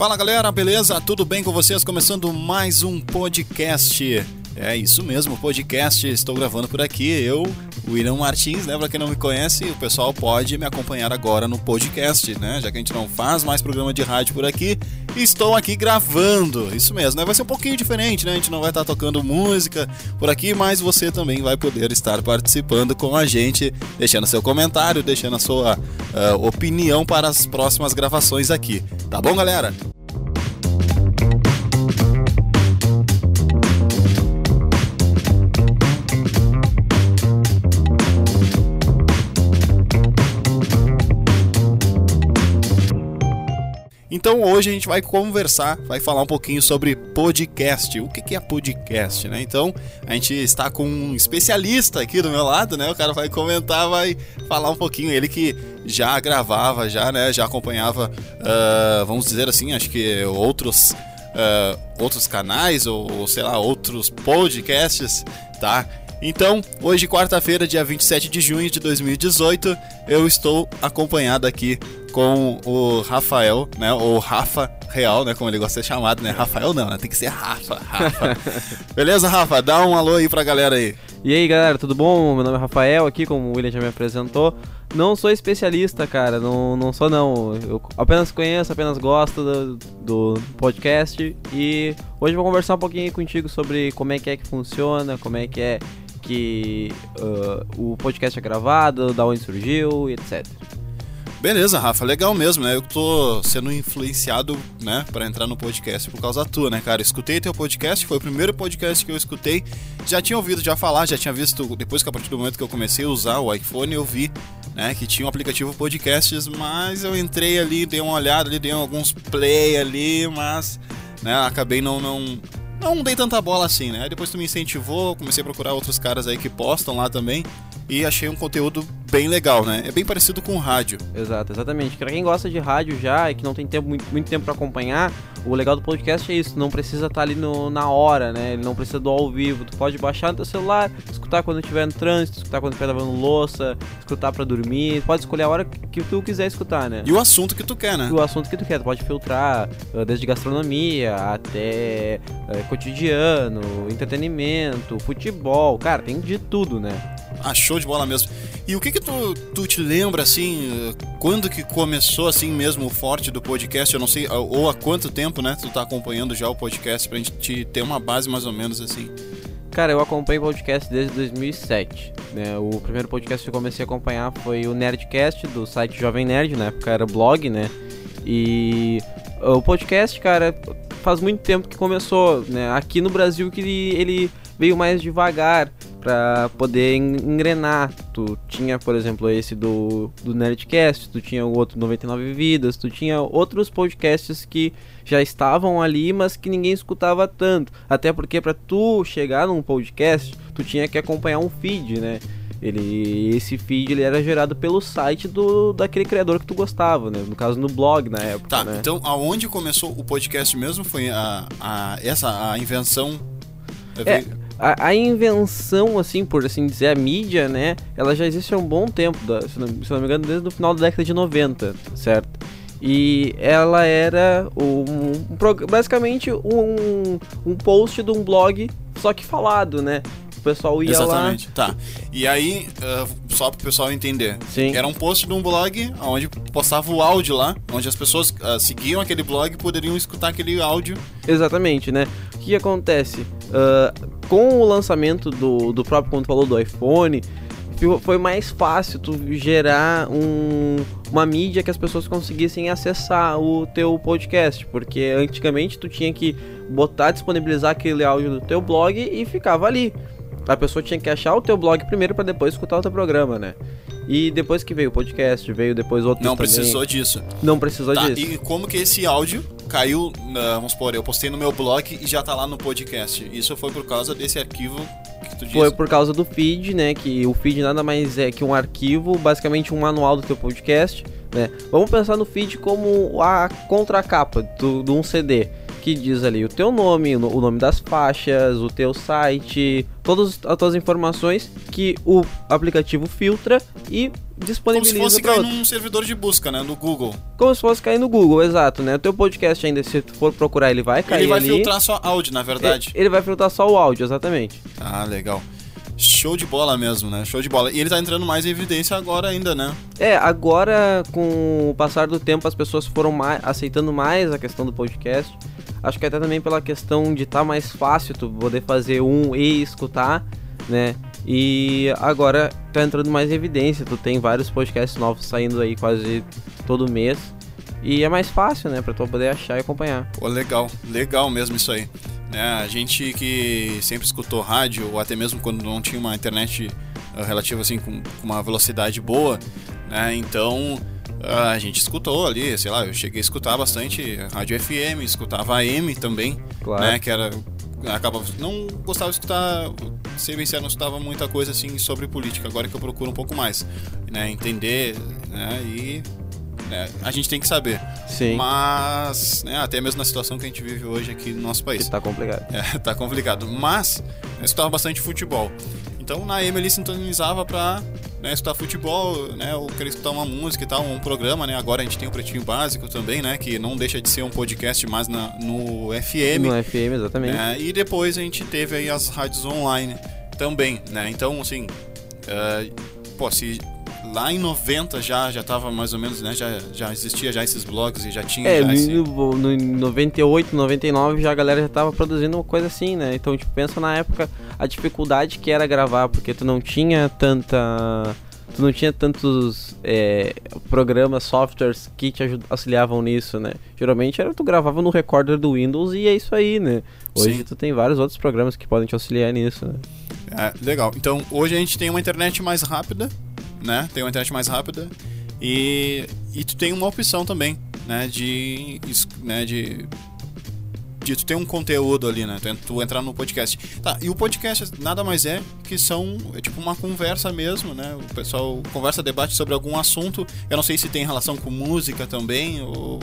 Fala galera, beleza? Tudo bem com vocês? Começando mais um podcast. É isso mesmo, podcast. Estou gravando por aqui. Eu, William Martins, né? Pra quem não me conhece, o pessoal pode me acompanhar agora no podcast, né? Já que a gente não faz mais programa de rádio por aqui, estou aqui gravando. Isso mesmo, né? Vai ser um pouquinho diferente, né? A gente não vai estar tocando música por aqui, mas você também vai poder estar participando com a gente, deixando seu comentário, deixando a sua uh, opinião para as próximas gravações aqui. Tá bom, galera? Então hoje a gente vai conversar, vai falar um pouquinho sobre podcast. O que é podcast, né? Então a gente está com um especialista aqui do meu lado, né? O cara vai comentar, vai falar um pouquinho. Ele que já gravava, já, né? Já acompanhava, uh, vamos dizer assim, acho que outros, uh, outros canais ou, sei lá, outros podcasts, tá? Então, hoje, quarta-feira, dia 27 de junho de 2018, eu estou acompanhado aqui com o Rafael, né? Ou Rafa Real, né? Como ele gosta de ser chamado, né? Rafael não, né? Tem que ser Rafa. Rafa. Beleza, Rafa? Dá um alô aí pra galera aí. E aí, galera, tudo bom? Meu nome é Rafael aqui, como o William já me apresentou. Não sou especialista, cara, não, não sou não. Eu apenas conheço, apenas gosto do, do podcast. E hoje vou conversar um pouquinho contigo sobre como é que é que funciona, como é que é que uh, o podcast é gravado, da onde surgiu e etc. Beleza, Rafa, legal mesmo, né? Eu tô sendo influenciado, né, para entrar no podcast por causa tua, né, cara? Escutei teu podcast, foi o primeiro podcast que eu escutei. Já tinha ouvido já falar, já tinha visto, depois que a partir do momento que eu comecei a usar o iPhone, eu vi, né, que tinha um aplicativo podcasts, mas eu entrei ali, dei uma olhada ali, dei alguns play ali, mas, né, acabei não não não dei tanta bola assim, né? Depois tu me incentivou, comecei a procurar outros caras aí que postam lá também e achei um conteúdo bem legal, né? É bem parecido com rádio. Exato, exatamente. Pra quem gosta de rádio já e que não tem tempo, muito, muito tempo para acompanhar, o legal do podcast é isso, não precisa estar tá ali no, na hora, né? Ele não precisa do ao vivo. Tu pode baixar no teu celular, escutar quando estiver no trânsito, escutar quando estiver lavando louça, escutar para dormir. Pode escolher a hora que tu quiser escutar, né? E o assunto que tu quer, né? E o assunto que tu quer. Tu pode filtrar uh, desde gastronomia até uh, cotidiano, entretenimento, futebol. Cara, tem de tudo, né? Ah, show de bola mesmo. E o que que tu, tu te lembra, assim, quando que começou, assim, mesmo o forte do podcast? Eu não sei, ou há quanto tempo, né, tu tá acompanhando já o podcast pra gente ter uma base mais ou menos, assim? Cara, eu acompanho podcast desde 2007. Né? O primeiro podcast que eu comecei a acompanhar foi o Nerdcast, do site Jovem Nerd, na época era blog, né? E o podcast, cara, faz muito tempo que começou, né? Aqui no Brasil que ele, ele veio mais devagar para poder engrenar. Tu tinha, por exemplo, esse do, do Nerdcast, tu tinha o outro 99 Vidas, tu tinha outros podcasts que já estavam ali, mas que ninguém escutava tanto. Até porque para tu chegar num podcast, tu tinha que acompanhar um feed, né? Ele, esse feed ele era gerado pelo site do daquele criador que tu gostava, né? No caso no blog na época. Tá, né? então aonde começou o podcast mesmo foi a, a essa a invenção é, a, a, invenção, assim, por assim dizer, a mídia, né? Ela já existe há um bom tempo, da, se, não, se, não, me engano, desde o final da década de 90, certo? E ela era um, um basicamente um, um post de um blog, só que falado, né? O pessoal ia Exatamente. lá. Tá. E aí, uh, só pro pessoal entender. Sim. Era um post de um blog onde postava o áudio lá, onde as pessoas uh, seguiam aquele blog e poderiam escutar aquele áudio. Exatamente, né? O que acontece? Uh, com o lançamento do, do próprio, como tu falou, do iPhone, foi mais fácil tu gerar um, uma mídia que as pessoas conseguissem acessar o teu podcast, porque antigamente tu tinha que botar, disponibilizar aquele áudio do teu blog e ficava ali. A pessoa tinha que achar o teu blog primeiro para depois escutar o teu programa, né? E depois que veio o podcast, veio depois outro. Não também. precisou disso. Não precisou tá, disso. E como que esse áudio caiu, vamos supor, eu postei no meu blog e já tá lá no podcast. Isso foi por causa desse arquivo que tu disse? Foi por causa do feed, né? Que o feed nada mais é que um arquivo, basicamente um manual do teu podcast, né? Vamos pensar no feed como a contracapa de um CD. que diz ali o teu nome, o nome das faixas, o teu site, todas as tuas informações que o aplicativo filtra e disponibiliza Como se fosse cair num servidor de busca, né? No Google. Como se fosse cair no Google, exato, né? O teu podcast ainda, se tu for procurar, ele vai cair Ele vai ali. filtrar só áudio, na verdade. Ele vai filtrar só o áudio, exatamente. Ah, legal. Show de bola mesmo, né? Show de bola. E ele tá entrando mais em evidência agora ainda, né? É, agora com o passar do tempo as pessoas foram mais, aceitando mais a questão do podcast. Acho que até também pela questão de estar mais fácil tu poder fazer um e escutar, né? E agora tá entrando mais em evidência. Tu tem vários podcasts novos saindo aí quase todo mês. E é mais fácil, né, pra tu poder achar e acompanhar. Pô, legal. Legal mesmo isso aí. Né? A gente que sempre escutou rádio, ou até mesmo quando não tinha uma internet uh, relativa assim, com, com uma velocidade boa, né? Então uh, a gente escutou ali, sei lá, eu cheguei a escutar bastante rádio FM, escutava AM também, Claro. né? Que era. Acabava, não gostava de escutar, ser bem sincero, não escutava muita coisa assim sobre política, agora que eu procuro um pouco mais, né? Entender, né? E né, a gente tem que saber. Sim. Mas, né, até mesmo na situação que a gente vive hoje aqui no nosso país. Que tá complicado. É, tá complicado. Mas, eu escutava bastante futebol. Então, na ele sintonizava pra né, escutar futebol, né, ou querer escutar uma música e tal, um programa, né. Agora a gente tem o Pretinho Básico também, né, que não deixa de ser um podcast, mas na, no FM. No FM, exatamente. né, e depois a gente teve aí as rádios online também, né. Então, assim, eh, pô, se lá em 90 já já tava mais ou menos, né, já, já existia já esses blogs e já tinha É, já no, esse... no, no 98, 99 já a galera já tava produzindo uma coisa assim, né? Então, tipo, pensa na época a dificuldade que era gravar, porque tu não tinha tanta. Tu não tinha tantos é, programas, softwares que te auxiliavam nisso, né? Geralmente era tu gravava no recorder do Windows e é isso aí, né? Hoje Sim. tu tem vários outros programas que podem te auxiliar nisso, né? É, legal. Então, hoje a gente tem uma internet mais rápida, né? Tem uma internet mais rápida e, e tu tem uma opção também, né? De, né? de, de tu ter um conteúdo ali, né? Tu, tu entrar no podcast. Tá, e o podcast nada mais é que são, é tipo uma conversa mesmo, né? O pessoal conversa, debate sobre algum assunto. Eu não sei se tem relação com música também, ou...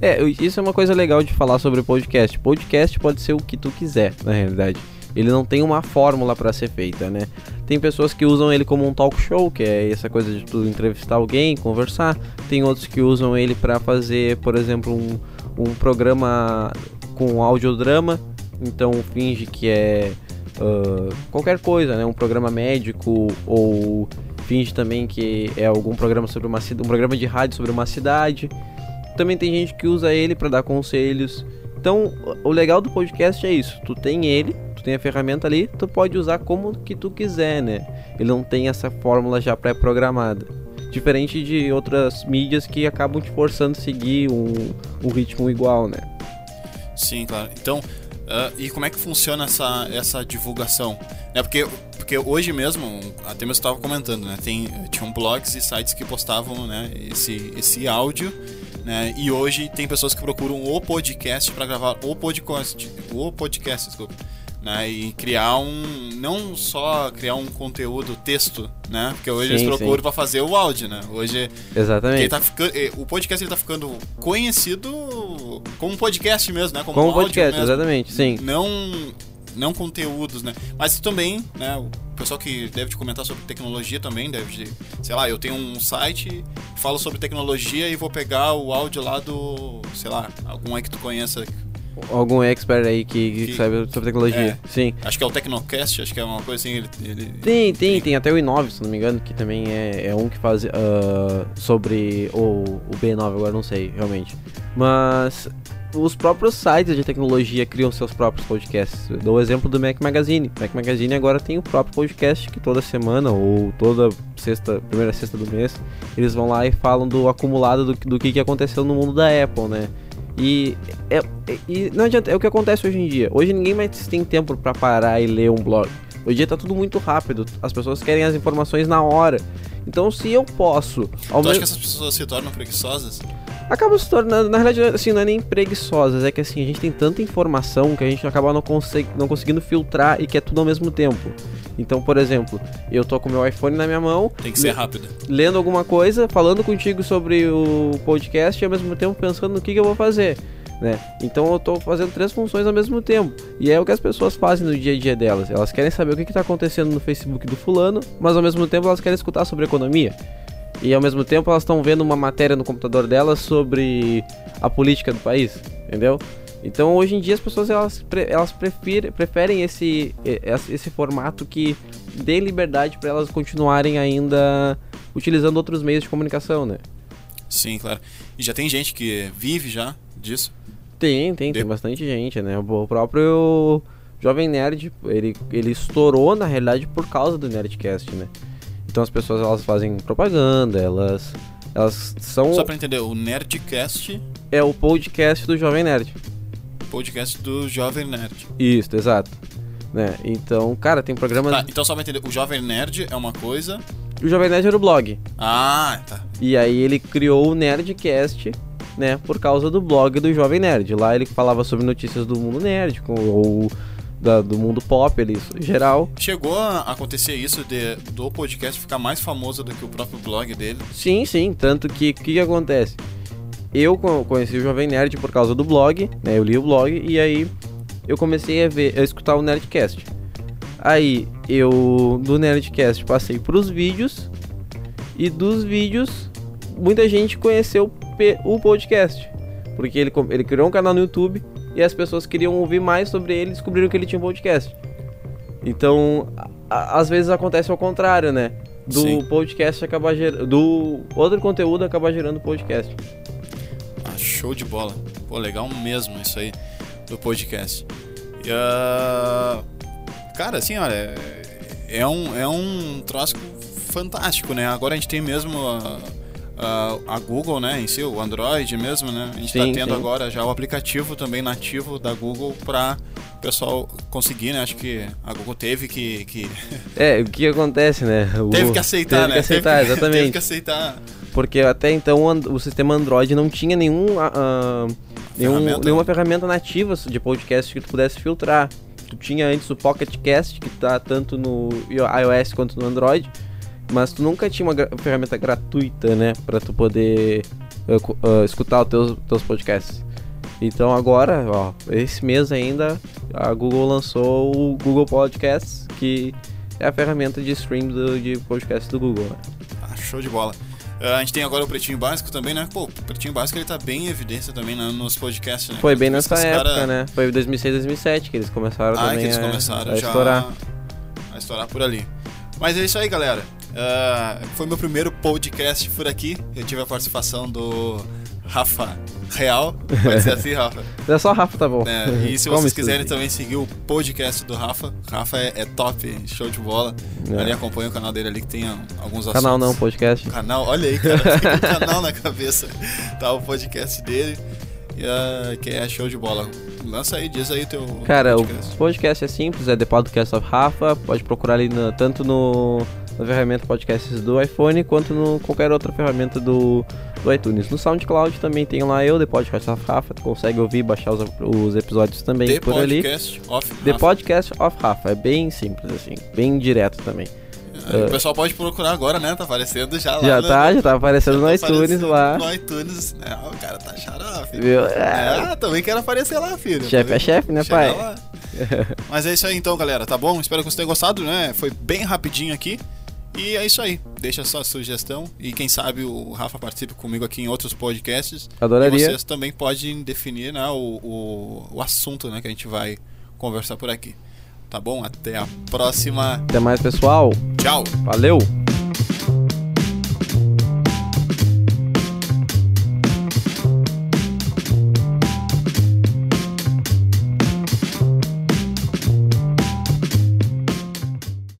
É, isso é uma coisa legal de falar sobre podcast. Podcast pode ser o que tu quiser, na realidade. Ele não tem uma fórmula pra ser feita, né? Tem pessoas que usam ele como um talk show, que é essa coisa de tu entrevistar alguém, conversar. Tem outros que usam ele pra fazer, por exemplo, um, um programa com audiodrama. Então finge que é ah, qualquer coisa, né? Um programa médico ou finge também que é algum programa sobre uma um programa de rádio sobre uma cidade. Também tem gente que usa ele para dar conselhos. Então, o legal do podcast é isso. Tu tem ele, tem a ferramenta ali, tu pode usar como que tu quiser, né? Ele não tem essa fórmula já pré-programada. Diferente de outras mídias que acabam te forçando a seguir um, um ritmo igual, né? Sim, claro. Então, ah, e como é que funciona essa, essa divulgação? É porque, porque hoje mesmo, até mesmo estava comentando, né? Tem, tinham blogs e sites que postavam né, esse, esse áudio, né? E hoje tem pessoas que procuram o podcast para gravar o podcast, o podcast, desculpa. Né, e criar um. Não só criar um conteúdo texto, né? Porque hoje eles Sim, procuram sim. para fazer o áudio, né? Hoje Exatamente. ele tá ficando, eh, o podcast ele tá ficando conhecido como podcast mesmo, né? Como áudio podcast, mesmo. exatamente, sim. Não, não conteúdos, né? Mas também, né? O pessoal que deve te comentar sobre tecnologia também deve, de- sei lá, eu tenho um site, falo sobre tecnologia e vou pegar o áudio lá do, sei lá, algum aí que tu conheça. Algum expert aí que, que sabe sobre tecnologia. Sim. Acho que é o Tecnocast, acho que é uma coisa assim. Ele, ele- Tem, tem, tem até o i9, se não me engano, que também é, é um que faz ah, sobre o, o B9, agora não sei, realmente. Mas os próprios sites de tecnologia criam seus próprios podcasts. Eu dou o exemplo do Mac Magazine. Mac Magazine agora tem o próprio podcast que toda semana ou toda sexta, primeira sexta do mês, eles vão lá e falam do acumulado do, do que, que aconteceu no mundo da Apple, né? E, é, e não adianta, é o que acontece hoje em dia. Hoje ninguém mais tem tempo pra parar e ler um blog. Hoje em dia tá tudo muito rápido, as pessoas querem as informações na hora. Então se eu posso, ao Tu acha que essas pessoas se tornam preguiçosas? Acaba se tornando, na realidade, assim, não é nem preguiçosas, é que assim, a gente tem tanta informação que a gente acaba não, consegue, não conseguindo filtrar e quer tudo ao mesmo tempo. Então, por exemplo, eu tô com meu iPhone na minha mão, Tem que ser rápido. lendo alguma coisa, falando contigo sobre o podcast e ao mesmo tempo pensando no que, que eu vou fazer. Né? Então eu tô fazendo três funções ao mesmo tempo. E é o que as pessoas fazem no dia a dia delas. Elas querem saber o que, está acontecendo no Facebook do fulano, mas ao mesmo tempo elas querem escutar sobre economia. E ao mesmo tempo elas estão vendo uma matéria no computador delas sobre a política do país, entendeu? Então hoje em dia as pessoas elas, elas preferem, preferem esse, esse formato que dê liberdade para elas continuarem ainda utilizando outros meios de comunicação, né? Sim, claro. E já tem gente que vive já disso? Tem, tem, de... tem bastante gente, né? O próprio Jovem Nerd, ele, ele estourou na realidade por causa do Nerdcast, né? Então as pessoas elas fazem propaganda, elas elas são Só para entender, o Nerdcast é o podcast do Jovem Nerd. Podcast do Jovem Nerd. Isso, exato. Né? Então, cara, tem programas tá, então só pra entender, o Jovem Nerd é uma coisa o Jovem Nerd era o blog. Ah, tá. E aí ele criou o Nerdcast, né, por causa do blog do Jovem Nerd. Lá ele falava sobre notícias do mundo nerd, ou da, do mundo pop ali, em geral. Chegou a acontecer isso de, do podcast ficar mais famoso do que o próprio blog dele? Sim, sim. Tanto que o que, que acontece? Eu conheci o Jovem Nerd por causa do blog, né? Eu li o blog e aí eu comecei a ver, a escutar o Nerdcast. Aí eu do Nerdcast passei para os vídeos e dos vídeos muita gente conheceu o podcast porque ele, ele criou um canal no YouTube e as pessoas queriam ouvir mais sobre ele e descobriram que ele tinha um podcast. Então, a, às vezes acontece ao contrário, né? Do Sim. podcast acabar gerando. Do outro conteúdo acabar gerando podcast. Ah, show de bola. Pô, legal mesmo isso aí do podcast. E, uh, cara, assim, olha, é, é um, é um troço fantástico, né? Agora a gente tem mesmo a, a, a Google, né, em si, o Android mesmo, né? A gente está tendo sim. agora já o aplicativo também nativo da Google para o pessoal conseguir, né? Acho que a Google teve que... que... É, o que acontece, né? O... Teve que aceitar, teve né? Que aceitar, teve, exatamente. Teve que aceitar. Porque até então o sistema Android não tinha nenhum... Uh, nenhum ferramenta. nenhuma ferramenta nativa de podcast que tu pudesse filtrar tu tinha antes o Pocket Cast, que tá tanto no iOS quanto no Android, mas tu nunca tinha uma ferramenta gratuita, né, para tu poder uh, uh, escutar os teus, teus podcasts. Então agora, ó, esse mês ainda, a Google lançou o Google Podcasts, que é a ferramenta de stream do, de podcast do Google. Né? Ah, show de bola. Uh, a gente tem agora o Pretinho Básico também, né? Pô, o Pretinho Básico ele tá bem em evidência também né, nos podcasts, né? Foi bem nessa época, cara... né? Foi 2006, 2007 que eles começaram ah, também que eles começaram a, a estourar. A estourar por ali. Mas é isso aí, galera. Uh, foi meu primeiro podcast por aqui. Eu tive a participação do Rafa Real. Pode ser assim, Rafa? É só Rafa, tá bom. É, e se vocês quiserem também seguir o podcast do Rafa, Rafa é, é top, show de bola. É. Ali acompanha o canal dele ali que tem alguns assuntos. Canal não, podcast. Canal, olha aí, cara, tem um canal na cabeça. Tá o podcast dele. Uh, que é show de bola. Lança aí, diz aí teu. Cara, podcast. o podcast é simples, é The Podcast of Rafa. Pode procurar ali tanto no na ferramenta podcasts do iPhone quanto no qualquer outra ferramenta do, do iTunes. No SoundCloud também tem lá eu, The Podcast of Rafa, tu consegue ouvir e baixar os, os episódios também The por podcast ali. Of The Rafa. Podcast of Rafa, é bem simples assim, bem direto também. Uh, o pessoal pode procurar agora, né? Tá aparecendo já lá. Já tá, já tá aparecendo já no tá iTunes aparecendo lá. No iTunes, né? O cara tá xarope. Viu? É, também quero aparecer lá, filho. Chefe é chefe, né, pai? Mas é isso aí então, galera, tá bom? Espero que vocês tenham gostado, né? Foi bem rapidinho aqui. E é isso aí. Deixa sua sugestão e quem sabe o Rafa participe comigo aqui em outros podcasts. Adoraria. E vocês também podem definir né, o, o, o assunto né, que a gente vai conversar por aqui. Tá bom? Até a próxima. Até mais, pessoal. Tchau. Valeu.